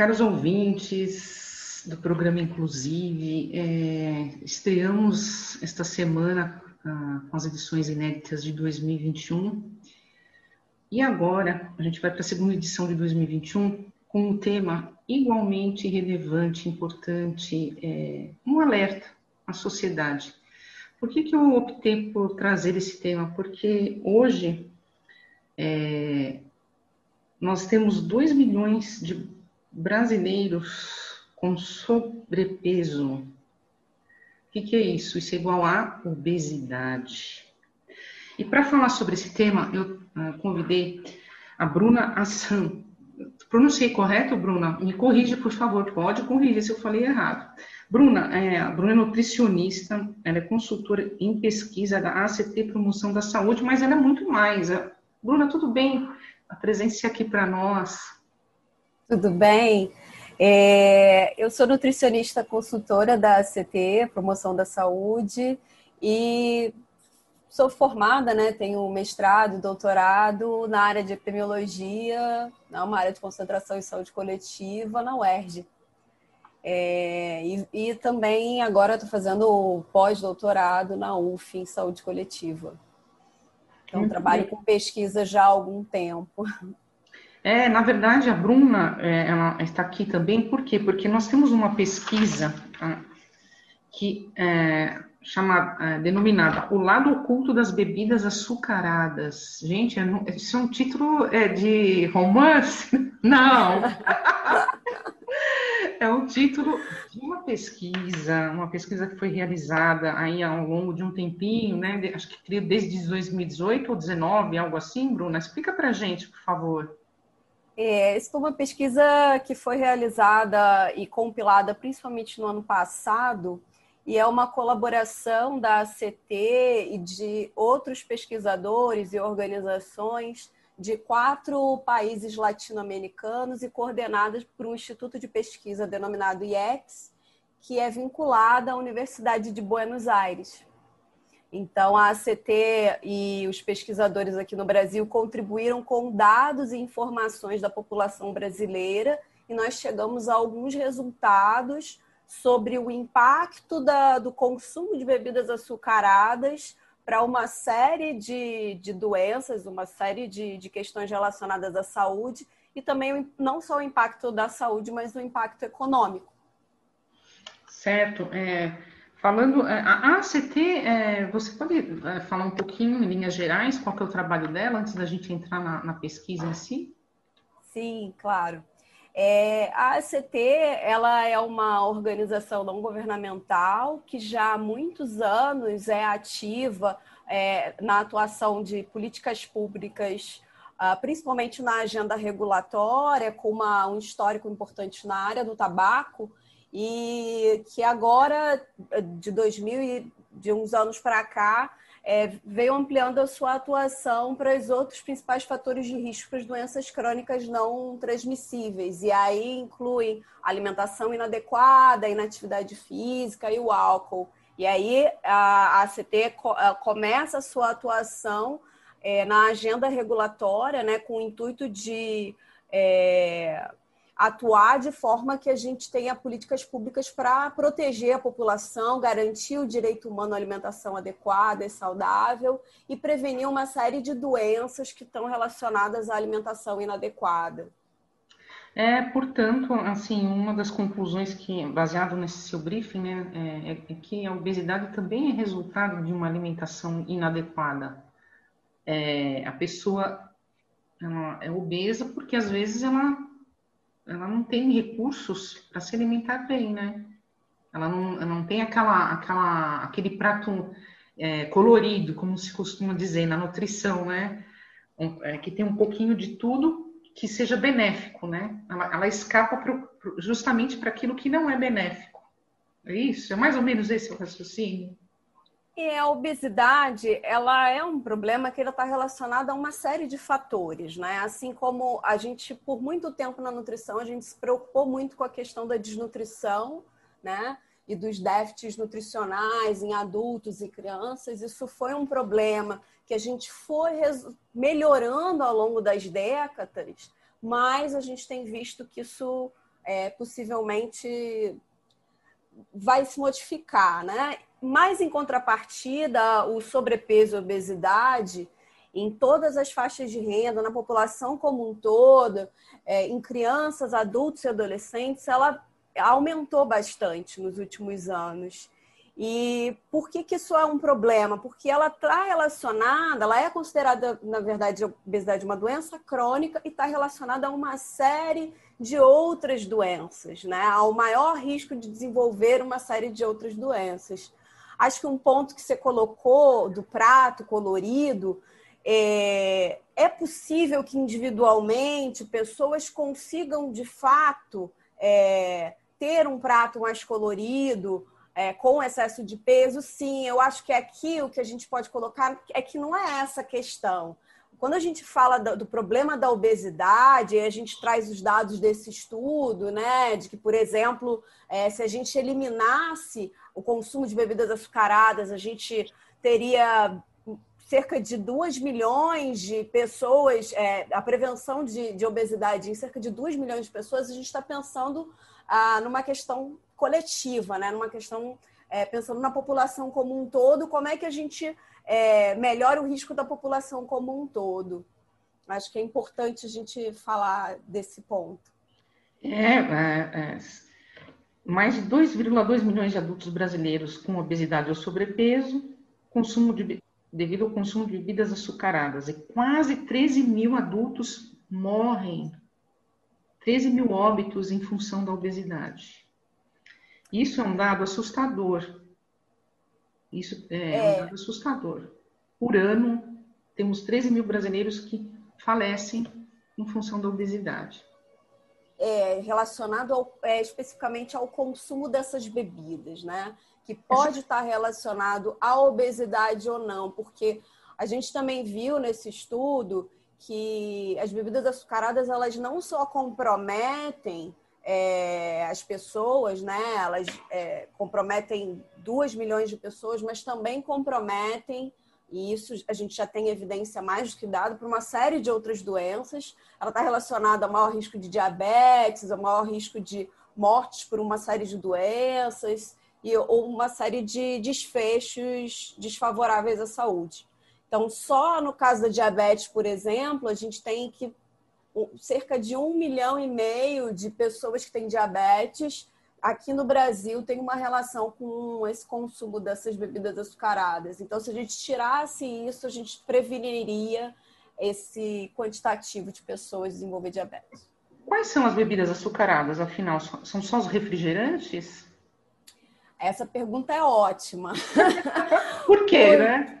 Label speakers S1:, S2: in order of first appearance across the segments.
S1: Caros ouvintes do programa Inclusive, é, estreamos esta semana ah, com as edições inéditas de 2021 e agora a gente vai para a segunda edição de 2021 com um tema igualmente relevante, importante, é, um alerta à sociedade. Por que, que eu optei por trazer esse tema? Porque hoje é, nós temos 2 milhões de brasileiros com sobrepeso. O que, que, é isso? Isso é igual a obesidade. E para falar sobre esse tema, eu uh, convidei a Bruna Assan. Pronunciei correto, Bruna? Me corrija, por favor. Pode corrigir se eu falei errado. Bruna, é, a Bruna é nutricionista, ela é consultora em pesquisa da ACT Promoção da Saúde, mas ela é muito mais. Bruna, tudo bem? Apresente-se aqui para nós.
S2: Tudo bem? É, eu sou nutricionista consultora da ACT, Promoção da Saúde, e sou formada, né? Tenho mestrado, doutorado na área de epidemiologia, uma área de concentração em saúde coletiva na UERJ. É, e, e, também agora estou fazendo pós-doutorado na UF em saúde coletiva. Então, trabalho com pesquisa já há algum tempo.
S1: É, na verdade, a Bruna é, está aqui também, por quê? Porque nós temos uma pesquisa tá, que é, chama, é, denominada O Lado Oculto das Bebidas Açucaradas. Gente, é, isso é um título é, de romance? Não! é um título de uma pesquisa, uma pesquisa que foi realizada aí ao longo de um tempinho, né? Acho que desde 2018 ou 2019, algo assim, Bruna. Explica pra gente, por favor.
S2: É, isso foi uma pesquisa que foi realizada e compilada principalmente no ano passado, e é uma colaboração da ACT e de outros pesquisadores e organizações de quatro países latino-americanos e coordenadas por um instituto de pesquisa denominado IEX, que é vinculada à Universidade de Buenos Aires. Então, a ACT e os pesquisadores aqui no Brasil contribuíram com dados e informações da população brasileira e nós chegamos a alguns resultados sobre o impacto da, do consumo de bebidas açucaradas para uma série de, de doenças, uma série de, de questões relacionadas à saúde e também não só o impacto da saúde, mas o impacto econômico.
S1: Certo. É, Falando, é, a ACT, é, você pode é, falar um pouquinho, em linhas gerais, qual é o trabalho dela, antes da gente entrar na, na pesquisa em si?
S2: Sim, claro. É, a ACT ela é uma organização não governamental que já há muitos anos é ativa é, na atuação de políticas públicas, uh, principalmente na agenda regulatória, com uma, um histórico importante na área do tabaco, e que agora, de 2000 e de uns anos para cá, é, veio ampliando a sua atuação para os outros principais fatores de risco para as doenças crônicas não transmissíveis. E aí incluem alimentação inadequada, inatividade física e o álcool. E aí a ACT começa a sua atuação é, na agenda regulatória, né, com o intuito de é, atuar de forma que a gente tenha políticas públicas para proteger a população, garantir o direito humano à alimentação adequada e saudável e prevenir uma série de doenças que estão relacionadas à alimentação inadequada.
S1: É, portanto, assim, uma das conclusões que, baseado nesse seu briefing, né, é, é que a obesidade também é resultado de uma alimentação inadequada. É, a pessoa é obesa porque às vezes ela ela não tem recursos para se alimentar bem, né? Ela não, não tem aquela, aquela, aquele prato é, colorido, como se costuma dizer na nutrição, né? Um, é, que tem um pouquinho de tudo que seja benéfico, né? Ela, ela escapa pro, pro, justamente para aquilo que não é benéfico. É isso? É mais ou menos esse o raciocínio?
S2: E a obesidade, ela é um problema que está relacionado a uma série de fatores, né? Assim como a gente, por muito tempo na nutrição, a gente se preocupou muito com a questão da desnutrição, né? E dos déficits nutricionais em adultos e crianças. Isso foi um problema que a gente foi melhorando ao longo das décadas, mas a gente tem visto que isso é, possivelmente vai se modificar, né? Mas, em contrapartida, o sobrepeso e obesidade, em todas as faixas de renda, na população como um todo, é, em crianças, adultos e adolescentes, ela aumentou bastante nos últimos anos. E por que, que isso é um problema? Porque ela está relacionada, ela é considerada, na verdade, a obesidade uma doença crônica e está relacionada a uma série de outras doenças, né? Ao maior risco de desenvolver uma série de outras doenças. Acho que um ponto que você colocou do prato colorido é, é possível que individualmente pessoas consigam de fato é, ter um prato mais colorido, é, com excesso de peso, sim. Eu acho que aqui o que a gente pode colocar é que não é essa questão. Quando a gente fala do, problema da obesidade, a gente traz os dados desse estudo, né? De que, por exemplo, é, se a gente eliminasse o consumo de bebidas açucaradas, a gente teria cerca de 2 milhões de pessoas, é, a prevenção de, de, obesidade em cerca de 2 milhões de pessoas, a gente está pensando ah, numa questão coletiva, né? numa questão, é, pensando na população como um todo, como é que a gente é, melhora o risco da população como um todo. Acho que é importante a gente falar desse ponto.
S1: É, é, é mais de 2,2 milhões de adultos brasileiros com obesidade ou sobrepeso, consumo de, devido ao consumo de bebidas açucaradas. E quase 13 mil adultos morrem, 13 mil óbitos em função da obesidade. Isso é um dado assustador. Isso é, é. um dado assustador. Por ano, temos 13 mil brasileiros que falecem em função da obesidade
S2: é, relacionado ao, é, especificamente ao consumo dessas bebidas, né? Que pode estar relacionado à obesidade ou não, porque a gente também viu nesse estudo que as bebidas açucaradas elas não só comprometem é, as pessoas, né? Elas é, comprometem duas milhões de pessoas, mas também comprometem e isso a gente já tem evidência mais do que dado para uma série de outras doenças. Ela está relacionada ao maior risco de diabetes, ao maior risco de mortes por uma série de doenças e ou uma série de desfechos desfavoráveis à saúde. Então, só no caso da diabetes, por exemplo, a gente tem que cerca de um milhão e meio de pessoas que têm diabetes aqui no Brasil tem uma relação com esse consumo dessas bebidas açucaradas. Então, se a gente tirasse isso, a gente preveniria esse quantitativo de pessoas desenvolver diabetes.
S1: Quais são as bebidas açucaradas, afinal? São só os refrigerantes?
S2: Essa pergunta é ótima.
S1: Por quê, né?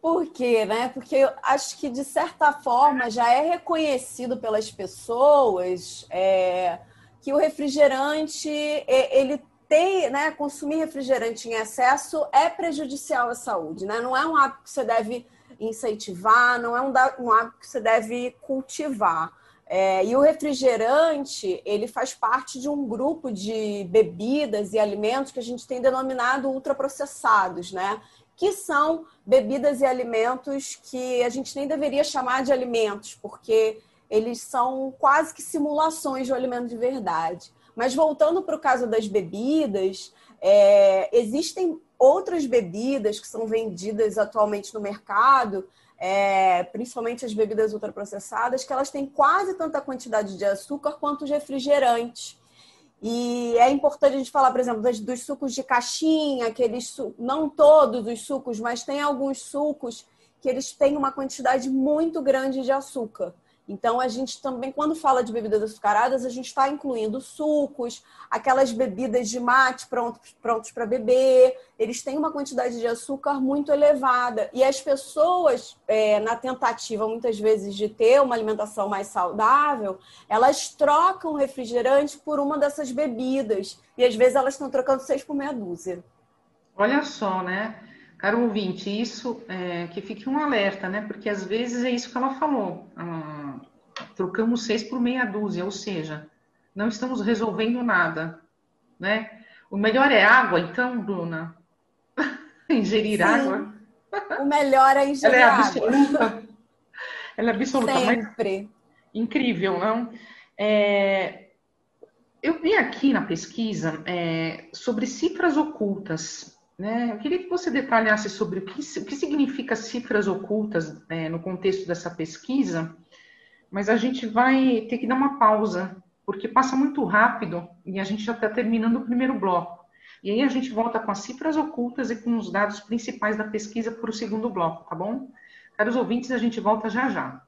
S2: Por quê, né? Porque eu acho que, de certa forma, já é reconhecido pelas pessoas. É que o refrigerante, ele tem, né, consumir refrigerante em excesso é prejudicial à saúde, né? Não é um hábito que você deve incentivar, não é um, um hábito que você deve cultivar. É, e o refrigerante, ele faz parte de um grupo de bebidas e alimentos que a gente tem denominado ultraprocessados, né? Que são bebidas e alimentos que a gente nem deveria chamar de alimentos, porque eles são quase que simulações de um alimento de verdade. Mas voltando para o caso das bebidas, é, existem outras bebidas que são vendidas atualmente no mercado, é, principalmente as bebidas ultraprocessadas, que elas têm quase tanta quantidade de açúcar quanto os refrigerantes. E é importante a gente falar, por exemplo, dos, sucos de caixinha, aqueles não todos os sucos, mas tem alguns sucos que eles têm uma quantidade muito grande de açúcar. Então, a gente também, quando fala de bebidas açucaradas, a gente está incluindo sucos, aquelas bebidas de mate prontos, para beber. Eles têm uma quantidade de açúcar muito elevada. E as pessoas, é, na tentativa, muitas vezes, de ter uma alimentação mais saudável, elas trocam refrigerante por uma dessas bebidas. E às vezes elas estão trocando seis por meia dúzia.
S1: Olha só, né? Caro ouvinte, isso é, que fique um alerta, né? Porque às vezes é isso que ela falou. Ah, trocamos seis por meia dúzia, ou seja, não estamos resolvendo nada, né? O melhor é água, então, Bruna? ingerir Sim. água?
S2: O melhor é ingerir Ela é
S1: absoluta.
S2: água.
S1: Ela é absoluta.
S2: Sempre.
S1: Incrível, não? É... Eu vi aqui na pesquisa é, sobre cifras ocultas. Né? Eu queria que você detalhasse sobre o que, o que significa cifras ocultas é, no contexto dessa pesquisa, mas a gente vai ter que dar uma pausa, porque passa muito rápido e a gente já está terminando o primeiro bloco. E aí a gente volta com as cifras ocultas e com os dados principais da pesquisa para o segundo bloco, tá bom? Caros ouvintes, a gente volta já já.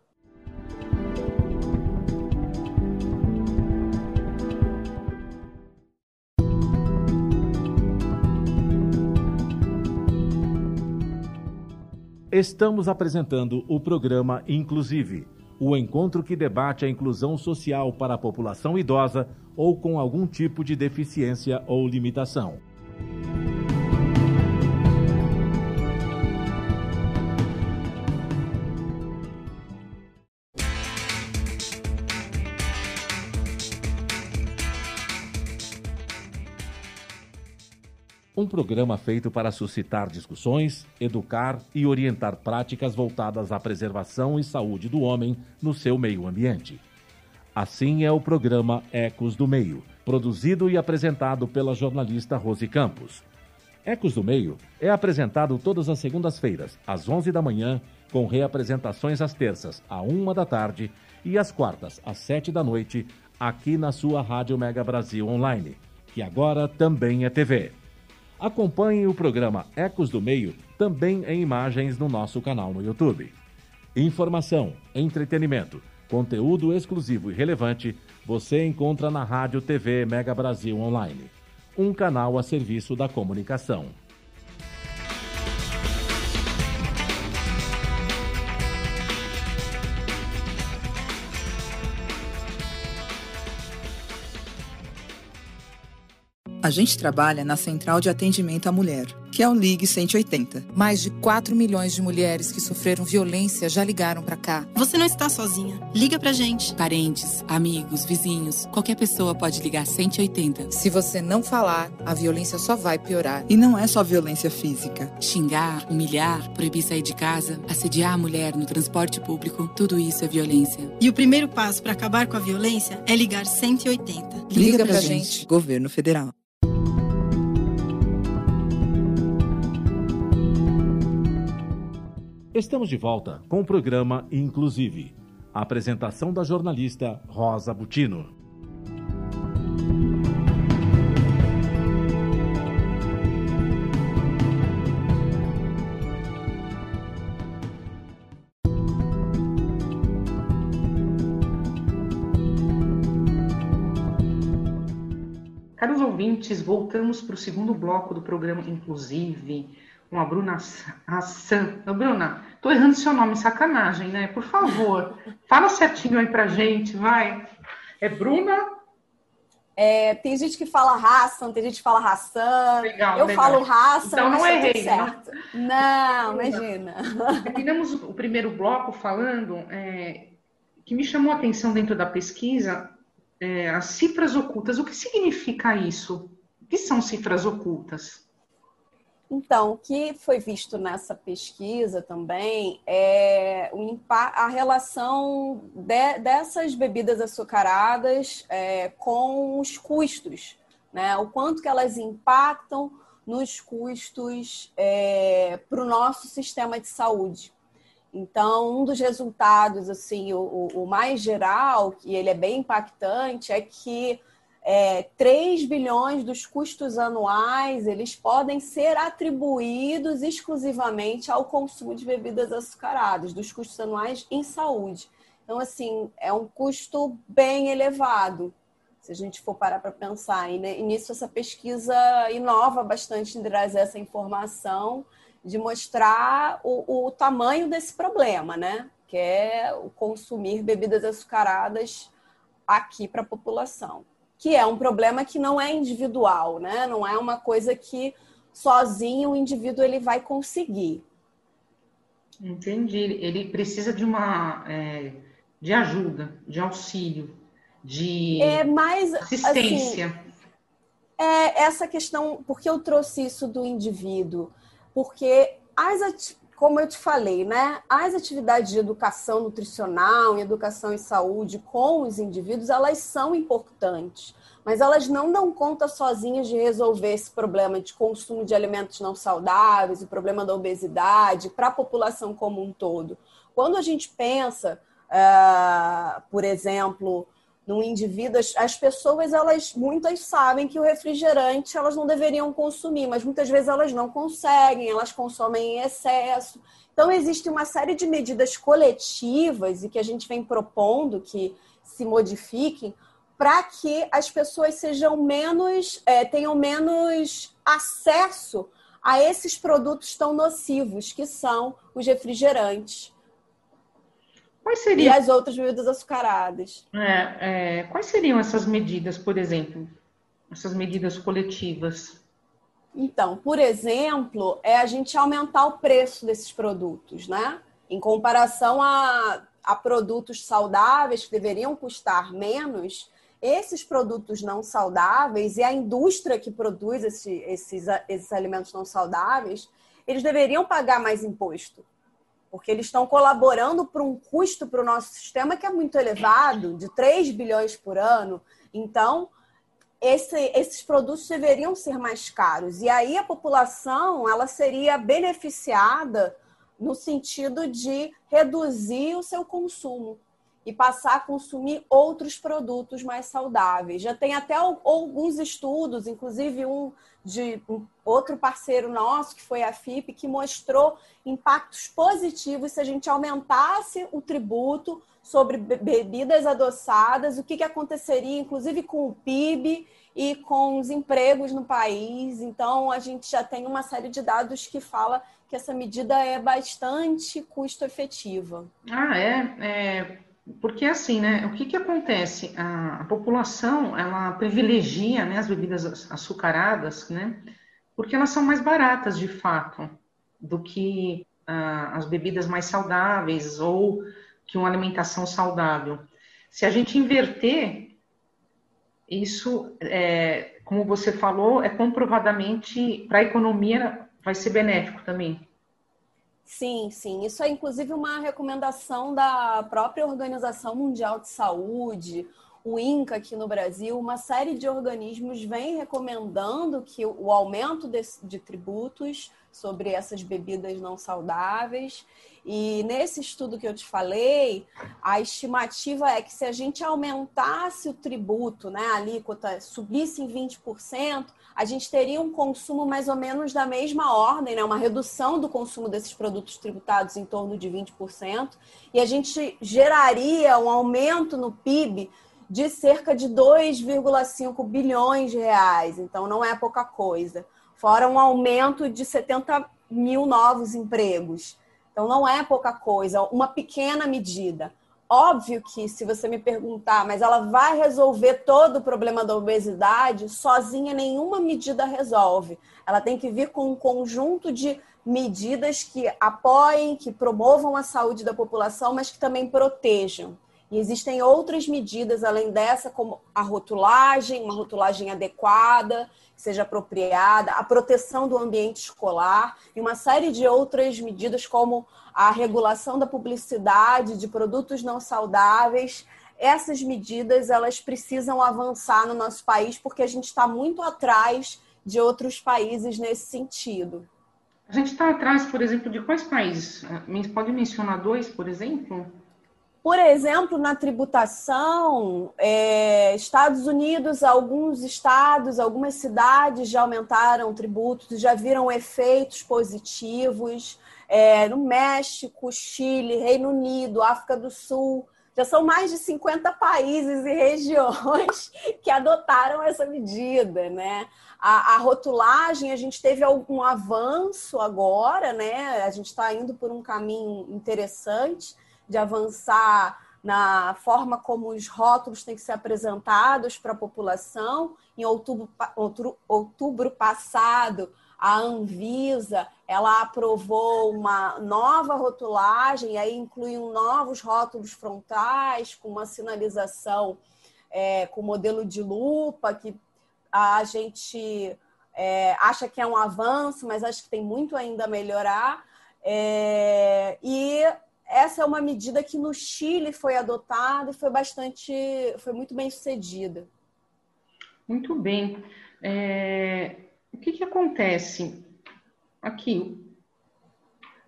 S3: Estamos apresentando o programa Inclusive, o encontro que debate a inclusão social para a população idosa ou com algum tipo de deficiência ou limitação. Programa feito para suscitar discussões, educar e orientar práticas voltadas à preservação e saúde do homem no seu meio ambiente. Assim é o programa Ecos do Meio, produzido e apresentado pela jornalista Rose Campos. Ecos do Meio é apresentado todas as segundas-feiras, às 11 da manhã, com reapresentações às terças, à 1 da tarde e às quartas, às 7 da noite, aqui na sua Rádio Mega Brasil Online, que agora também é TV. Acompanhe o programa Ecos do Meio também em imagens no nosso canal no YouTube. Informação, entretenimento, conteúdo exclusivo e relevante você encontra na Rádio TV Mega Brasil Online, um canal a serviço da comunicação.
S4: A gente trabalha na Central de Atendimento à Mulher, que é o Ligue 180.
S5: Mais de 4 milhões de mulheres que sofreram violência já ligaram para cá.
S6: Você não está sozinha. Liga pra gente.
S5: Parentes, amigos, vizinhos, qualquer pessoa pode ligar 180.
S7: Se você não falar, a violência só vai piorar.
S4: E não é só violência física.
S5: Xingar, humilhar, proibir sair de casa, assediar a mulher no transporte público, tudo isso é violência.
S6: E o primeiro passo para acabar com a violência é ligar 180.
S4: Liga, Liga pra, pra gente. gente. Governo Federal.
S3: Estamos de volta com o programa Inclusive. A apresentação da jornalista Rosa Butino.
S1: Caros ouvintes, voltamos para o segundo bloco do programa Inclusive com a Bruna Hassan. Bruna, tô errando seu nome, sacanagem, né? Por favor, fala certinho aí pra gente, vai. É Bruna?
S2: É, tem gente que fala Hassan, tem gente que fala Hassan. Legal, eu legal. falo Hassan, então, não errei, certo. Não, não imagina.
S1: Terminamos o primeiro bloco falando é, que me chamou a atenção dentro da pesquisa é, as cifras ocultas. O que significa isso? O que são cifras ocultas?
S2: Então, o que foi visto nessa pesquisa também é a relação de, dessas bebidas açucaradas é, com os custos, né? O quanto que elas impactam nos custos é, para o nosso sistema de saúde. Então, um dos resultados, assim, o, o mais geral, que ele é bem impactante, é que é, 3 bilhões dos custos anuais eles podem ser atribuídos exclusivamente ao consumo de bebidas açucaradas, dos custos anuais em saúde. Então, assim, é um custo bem elevado, se a gente for parar para pensar. E, né, nisso, essa pesquisa inova bastante em trazer essa informação, de mostrar o, o tamanho desse problema, né? Que é o consumir bebidas açucaradas aqui para a população. Que é um problema que não é individual, né? Não é uma coisa que sozinho o indivíduo ele vai conseguir.
S1: Entendi. Ele precisa de uma é, de ajuda, de auxílio, de
S2: é mais,
S1: assistência.
S2: Assim, é essa questão, porque eu trouxe isso do indivíduo? Porque as como eu te falei, né, as atividades de educação nutricional e educação em saúde com os indivíduos, elas são importantes mas elas não dão conta sozinhas de resolver esse problema de consumo de alimentos não saudáveis, o problema da obesidade para a população como um todo. Quando a gente pensa, uh, por exemplo, num indivíduo, as, as, pessoas, elas muitas sabem que o refrigerante elas não deveriam consumir, mas muitas vezes elas não conseguem, elas consomem em excesso. Então, existe uma série de medidas coletivas e que a gente vem propondo que se modifiquem para que as pessoas sejam menos, é, tenham menos acesso a esses produtos tão nocivos que são os refrigerantes.
S1: Quais seriam...
S2: E as outras bebidas açucaradas.
S1: É, é, quais seriam essas medidas, por exemplo? Essas medidas coletivas?
S2: Então, por exemplo, é a gente aumentar o preço desses produtos, né? Em comparação a, a produtos saudáveis que deveriam custar menos, esses produtos não saudáveis e a indústria que produz esse, esses, esses alimentos não saudáveis, eles deveriam pagar mais imposto. Porque eles estão colaborando para um custo para o nosso sistema que é muito elevado, de 3 bilhões por ano. Então, esse, esses produtos deveriam ser mais caros. E aí a população ela seria beneficiada no sentido de reduzir o seu consumo e passar a consumir outros produtos mais saudáveis. Já tem até alguns estudos, inclusive um de um outro parceiro nosso, que foi a FIP, que mostrou impactos positivos se a gente aumentasse o tributo sobre bebidas adoçadas, o que, que aconteceria, inclusive, com o PIB e com os empregos no país. Então, a gente já tem uma série de dados que fala que essa medida é bastante custo efetiva.
S1: Ah, é? é porque assim, né? O que que acontece? A, a população ela privilegia né, as bebidas açucaradas, né? Porque elas são mais baratas de fato do que ah, as bebidas mais saudáveis ou que uma alimentação saudável. Se a gente inverter, isso, é, como você falou, é comprovadamente para a economia vai ser benéfico também.
S2: Sim, sim. Isso é inclusive uma recomendação da própria Organização Mundial de Saúde, o INCA aqui no Brasil, uma série de organismos vem recomendando que o aumento de, de tributos sobre essas bebidas não saudáveis. E nesse estudo que eu te falei, a estimativa é que se a gente aumentasse o tributo, né, a alíquota subisse em 20%, a gente teria um consumo mais ou menos da mesma ordem, né, uma redução do consumo desses produtos tributados em torno de 20%, e a gente geraria um aumento no PIB de cerca de 2,5 bilhões de reais. Então, não é pouca coisa fora um aumento de 70 mil novos empregos. Então, não é pouca coisa, uma pequena medida. Óbvio que, se você me perguntar, mas ela vai resolver todo o problema da obesidade, sozinha nenhuma medida resolve. Ela tem que vir com um conjunto de medidas que apoiem, que promovam a saúde da população, mas que também protejam. E existem outras medidas além dessa, como a rotulagem, uma rotulagem adequada, seja apropriada, a proteção do ambiente escolar e uma série de outras medidas, como a regulação da publicidade de produtos não saudáveis. Essas medidas elas precisam avançar no nosso país porque a gente está muito atrás de outros países nesse sentido.
S1: A gente está atrás, por exemplo, de quais países? Pode mencionar dois, por exemplo?
S2: Por exemplo, na tributação, é, Estados Unidos, alguns estados, algumas cidades já aumentaram tributos, já viram efeitos positivos. É, no México, Chile, Reino Unido, África do Sul, Já são mais de 50 países e regiões que adotaram essa medida, né? A, a rotulagem, a gente teve algum avanço agora, né? A gente está indo por um caminho interessante de avançar na forma como os rótulos têm que ser apresentados para a população. Em outubro, outubro, outubro passado, a Anvisa ela aprovou uma nova rotulagem, aí inclui novos rótulos frontais com uma sinalização é, com modelo de lupa, que a gente é, acha que é um avanço, mas acho que tem muito ainda a melhorar. É, e essa é uma medida que no Chile foi adotada e foi bastante, foi muito bem sucedida.
S1: Muito bem. É, o que, que acontece? Aqui,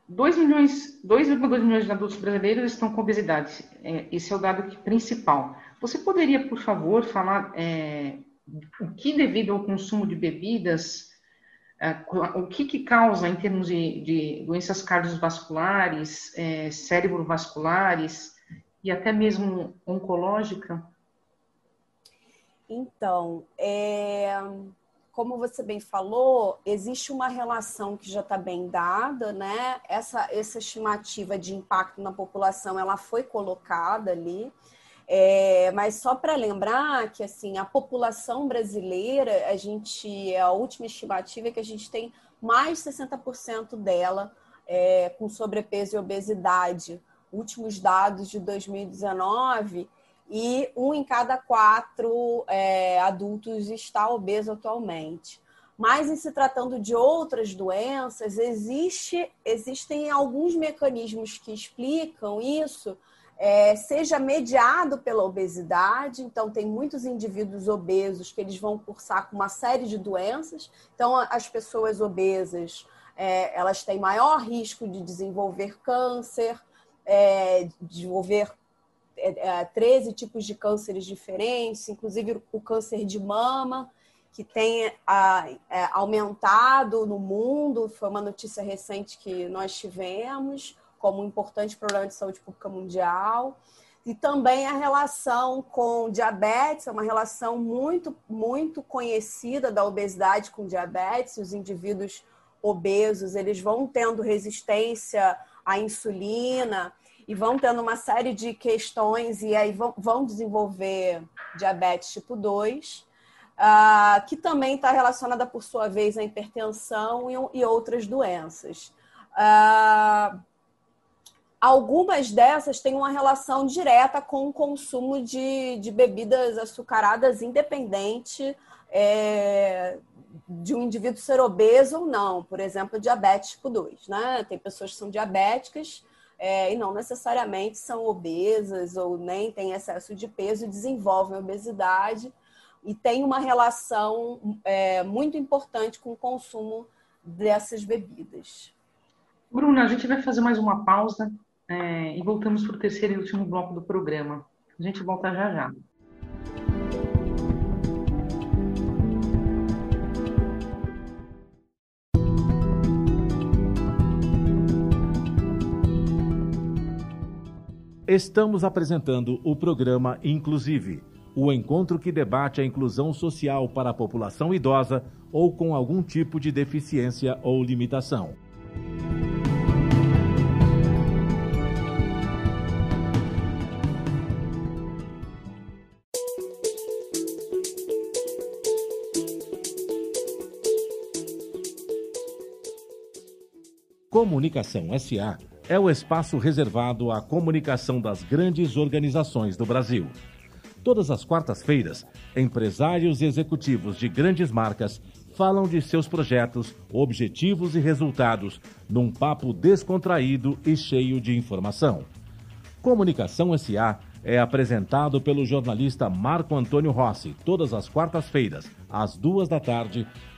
S1: 2 milhões, 2,2 milhões de adultos brasileiros estão com obesidade. É, esse é o dado principal. Você poderia, por favor, falar é, o que devido ao consumo de bebidas, o que, que causa em termos de, de doenças cardiovasculares, é, cérebrovasculares e até mesmo oncológica?
S2: Então, é como você bem falou, existe uma relação que já está bem dada, né? Essa, essa estimativa de impacto na população, ela foi colocada ali. É, mas só para lembrar que assim a população brasileira, a gente a última estimativa é que a gente tem mais de 60% dela é, com sobrepeso e obesidade. Últimos dados de 2019 e um em cada quatro é, adultos está obeso atualmente. Mas em se tratando de outras doenças, existe, existem alguns mecanismos que explicam isso, é, seja mediado pela obesidade, então tem muitos indivíduos obesos que eles vão cursar com uma série de doenças, então as pessoas obesas é, elas têm maior risco de desenvolver câncer, é, desenvolver é, 13 é, tipos de cânceres diferentes, inclusive o câncer de mama, que tem é, aumentado no mundo, foi uma notícia recente que nós tivemos como um importante problema de saúde pública mundial. E também a relação com diabetes, é uma relação muito, muito conhecida da obesidade com diabetes. Os indivíduos obesos, eles vão tendo resistência à insulina, e vão tendo uma série de questões e aí vão, vão desenvolver diabetes tipo 2, uh, ah, que também está relacionada, por sua vez, à hipertensão e, e outras doenças. Uh, algumas dessas têm uma relação direta com o consumo de, de bebidas açucaradas, independente é, de um indivíduo ser obeso ou não. Por exemplo, diabetes tipo 2. Né? Tem pessoas que são diabéticas é, e não necessariamente são obesas ou nem têm excesso de peso desenvolvem obesidade e tem uma relação é, muito importante com o consumo dessas bebidas.
S1: Bruna, a gente vai fazer mais uma pausa é, e voltamos para o terceiro e último bloco do programa. A gente volta já já.
S3: Estamos apresentando o programa Inclusive, o encontro que debate a inclusão social para a população idosa ou com algum tipo de deficiência ou limitação. Comunicação SA é o espaço reservado à comunicação das grandes organizações do Brasil. Todas as quartas-feiras, empresários e executivos de grandes marcas falam de seus projetos, objetivos e resultados num papo descontraído e cheio de informação. Comunicação SA é apresentado pelo jornalista Marco Antônio Rossi todas as quartas-feiras, às duas da tarde,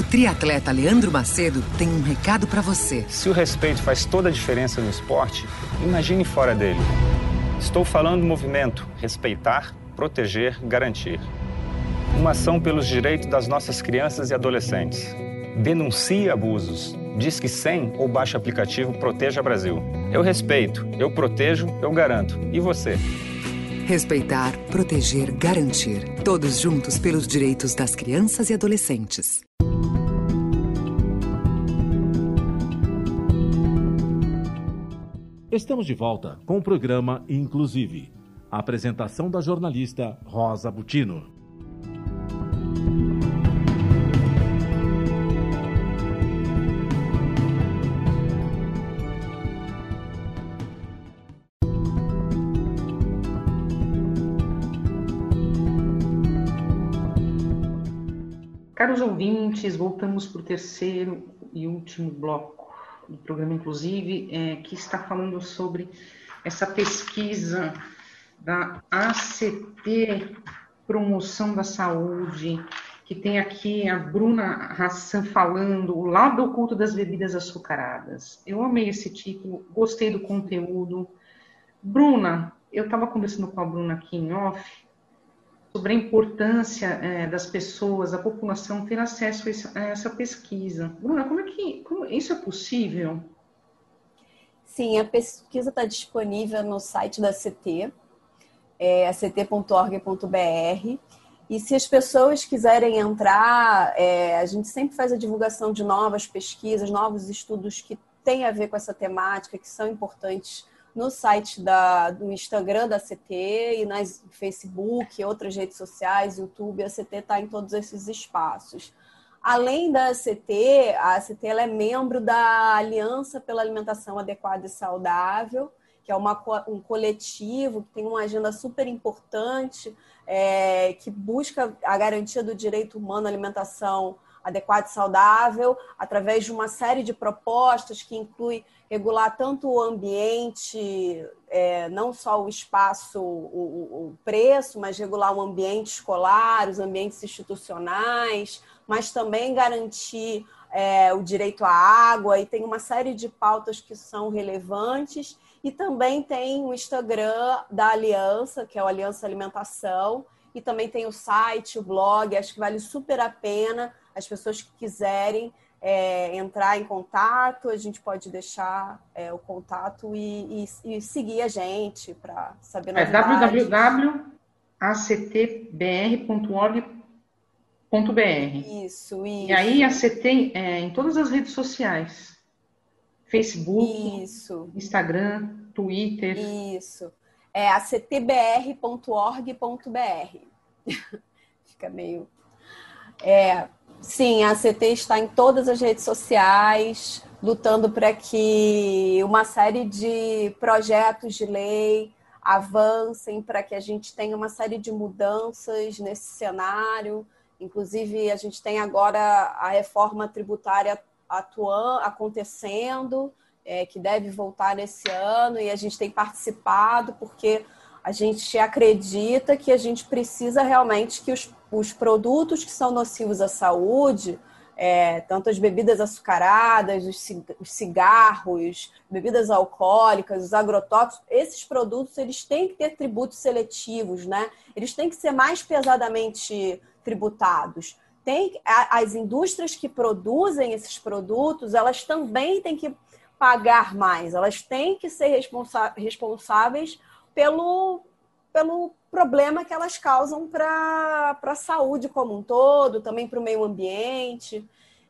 S8: O triatleta Leandro Macedo tem um recado para você.
S9: Se o respeito faz toda a diferença no esporte, imagine fora dele. Estou falando do movimento Respeitar, Proteger, Garantir. Uma ação pelos direitos das nossas crianças e adolescentes. Denuncie abusos. Diz que 100 ou baixe aplicativo Proteja Brasil. Eu respeito, eu protejo, eu garanto. E você?
S8: Respeitar, proteger, garantir. Todos juntos pelos direitos das crianças e adolescentes.
S3: Estamos de volta com o programa Inclusive. A apresentação da jornalista Rosa Butino.
S1: Caros ouvintes, voltamos para o terceiro e último bloco do programa, inclusive, é, que está falando sobre essa pesquisa da ACT Promoção da Saúde, que tem aqui a Bruna Hassan falando o lado oculto das bebidas açucaradas. Eu amei esse título, gostei do conteúdo. Bruna, eu estava conversando com a Bruna aqui em off sobre a importância é, das pessoas, da população ter acesso a essa, a essa pesquisa. Bruna, como é que como, isso é possível?
S2: Sim, a pesquisa está disponível no site da CT, é, ct.org.br. E se as pessoas quiserem entrar, é, a gente sempre faz a divulgação de novas pesquisas, novos estudos que têm a ver com essa temática, que são importantes no site da, do Instagram da CT e nas Facebook, outras redes sociais, YouTube, a CT está em todos esses espaços. Além da CT, a CT é membro da Aliança pela Alimentação Adequada e Saudável, que é uma, um coletivo que tem uma agenda super importante, é, que busca a garantia do direito humano à alimentação adequada e saudável, através de uma série de propostas que inclui regular tanto o ambiente, é, não só o espaço, o, o, preço, mas regular o ambiente escolar, os ambientes institucionais, mas também garantir é, o direito à água, e tem uma série de pautas que são relevantes. E também tem o Instagram da Aliança, que é o Aliança Alimentação, e também tem o site, o blog, acho que vale super a pena as pessoas que quiserem é, entrar em contato, a gente pode deixar é, o contato e, e, e, seguir a gente para saber
S1: é www.actbr.org.br
S2: Isso, isso.
S1: E aí a CT é, em todas as redes sociais. Facebook,
S2: isso.
S1: Instagram, Twitter.
S2: Isso. É actbr.org.br. Fica meio. É, Sim, a CT está em todas as redes sociais, lutando para que uma série de projetos de lei avancem, para que a gente tenha uma série de mudanças nesse cenário. Inclusive, a gente tem agora a reforma tributária atuando, acontecendo, é, que deve voltar nesse ano, e a gente tem participado, porque a gente acredita que a gente precisa realmente que os, os produtos que são nocivos à saúde, é, tanto as bebidas açucaradas, os cigarros, bebidas alcoólicas, os agrotóxicos, esses produtos eles têm que ter tributos seletivos, né? Eles têm que ser mais pesadamente tributados. Tem, as indústrias que produzem esses produtos, elas também têm que pagar mais, elas têm que ser responsáveis pelo, pelo problema que elas causam para a saúde como um todo, também para o meio ambiente.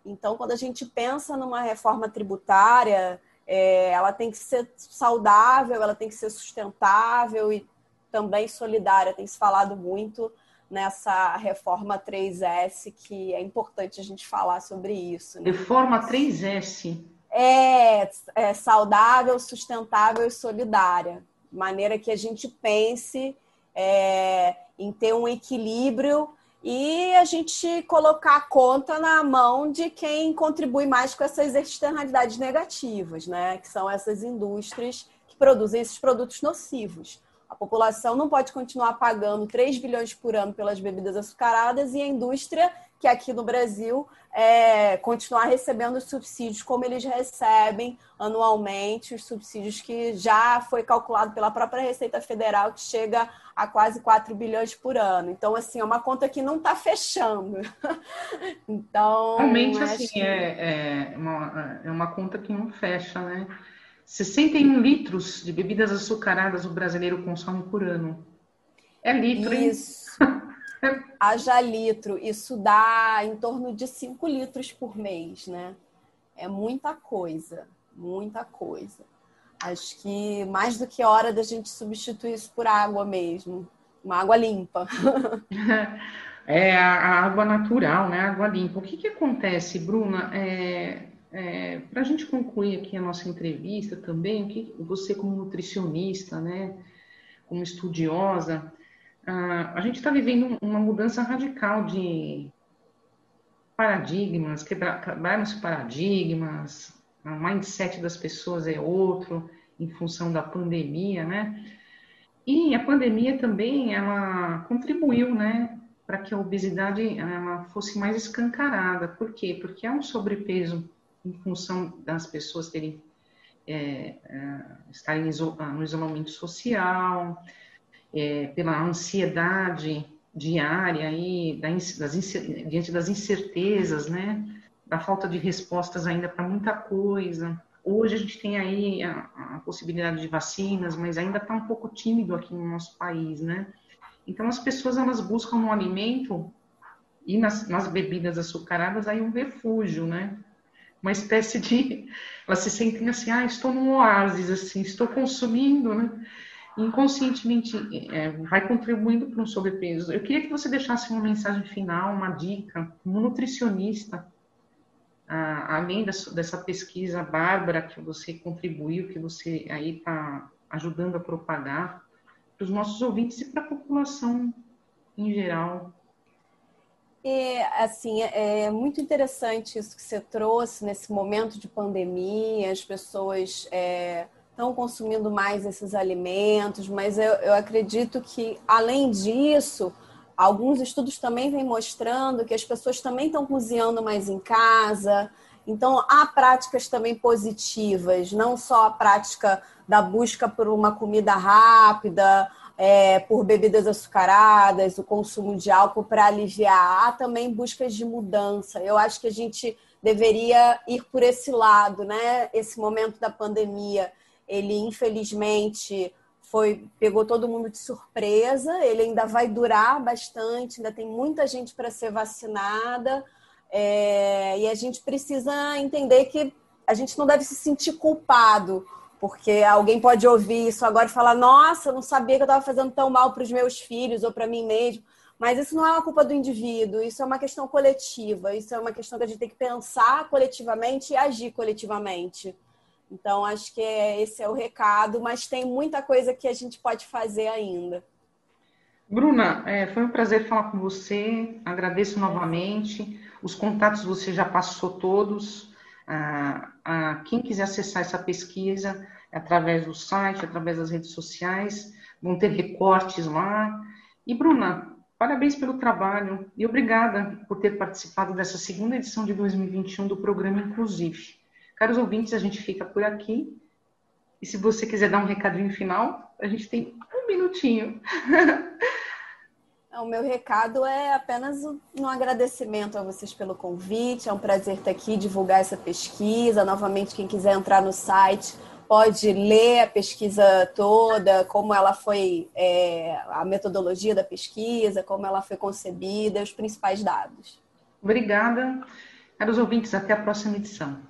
S2: Então, quando a gente pensa numa reforma tributária, é, ela tem que ser saudável, ela tem que ser sustentável e também solidária. Tem se falado muito nessa reforma 3S, que é importante a gente falar sobre isso.
S1: Né? Reforma 3S.
S2: É, é saudável, sustentável e solidária maneira que a gente pense é, em ter um equilíbrio e a gente colocar a conta na mão de quem contribui mais com essas externalidades negativas, né? Que são essas indústrias que produzem esses produtos nocivos. A população não pode continuar pagando 3 bilhões por ano pelas bebidas açucaradas e a indústria, que aqui no Brasil, é, continuar recebendo os subsídios como eles recebem anualmente, os subsídios que já foi calculado pela própria Receita Federal, que chega a quase 4 bilhões por ano. Então, assim, é uma conta que não está fechando. então.
S1: Realmente, assim, que... é, é, uma, é uma conta que não fecha, né? 61 litros de bebidas açucaradas o brasileiro consome por ano. É litro, hein?
S2: Haja litro. Isso dá em torno de 5 litros por mês, né? É muita coisa. Muita coisa. Acho que mais do que hora da gente substituir isso por água mesmo. Uma água limpa.
S1: É a, água natural, né? A água limpa. O que, que acontece, Bruna? É, é, Para a gente concluir aqui a nossa entrevista também, o que você como nutricionista, né, como estudiosa, a, a gente está vivendo uma mudança radical de paradigmas, quebraram-se paradigmas, o mindset das pessoas é outro em função da pandemia, né? E a pandemia também ela contribuiu, né, para que a obesidade ela fosse mais escancarada. Por quê? Porque há um sobrepeso em função das pessoas terem é, é, estarem no isolamento social, é, pela ansiedade diária aí, das, diante das incertezas, né, da falta de respostas ainda para muita coisa. Hoje a gente tem aí a, a possibilidade de vacinas, mas ainda está um pouco tímido aqui no nosso país, né? Então as pessoas elas buscam no alimento e nas, nas bebidas açucaradas aí um refúgio, né? uma espécie de. Elas se sentem assim, ah, estou num oásis, assim, estou consumindo, né? Inconscientemente é, vai contribuindo para um sobrepeso. Eu queria que você deixasse uma mensagem final, uma dica, como nutricionista, ah, além dessa, dessa pesquisa bárbara que você contribuiu, que você aí está ajudando a propagar, para os nossos ouvintes e para a população em geral.
S2: É, assim, é muito interessante isso que você trouxe nesse momento de pandemia, as pessoas estão consumindo mais esses alimentos, mas eu, eu acredito que, além disso, alguns estudos também vêm mostrando que as pessoas também estão cozinhando mais em casa, então, há práticas também positivas, não só a prática da busca por uma comida rápida, é, por bebidas açucaradas, o consumo de álcool para aliviar. Há também buscas de mudança. Eu acho que a gente deveria ir por esse lado, né? Esse momento da pandemia, ele infelizmente foi pegou todo mundo de surpresa. Ele ainda vai durar bastante, ainda tem muita gente para ser vacinada. É, e a gente precisa entender que a gente não deve se sentir culpado porque alguém pode ouvir isso agora e falar: nossa, não sabia que eu estava fazendo tão mal para os meus filhos ou para mim mesmo. Mas isso não é uma culpa do indivíduo, isso é uma questão coletiva, isso é uma questão que a gente tem que pensar coletivamente e agir coletivamente. Então, acho que é, esse é o recado, mas tem muita coisa que a gente pode fazer ainda.
S1: Bruna, é, foi um prazer falar com você, agradeço novamente. Os contatos você já passou todos a, a quem quiser acessar essa pesquisa através do site, através das redes sociais, vão ter recortes lá. E Bruna, parabéns pelo trabalho e obrigada por ter participado dessa segunda edição de 2021 do programa Inclusive. Caros ouvintes, a gente fica por aqui. E se você quiser dar um recadinho final, a gente tem um minutinho.
S2: O meu recado é apenas um agradecimento a vocês pelo convite. É um prazer estar aqui, divulgar essa pesquisa. Novamente, quem quiser entrar no site pode ler a pesquisa toda, como ela foi, é, a metodologia da pesquisa, como ela foi concebida, os principais dados.
S1: Obrigada. Caros ouvintes, até a próxima edição.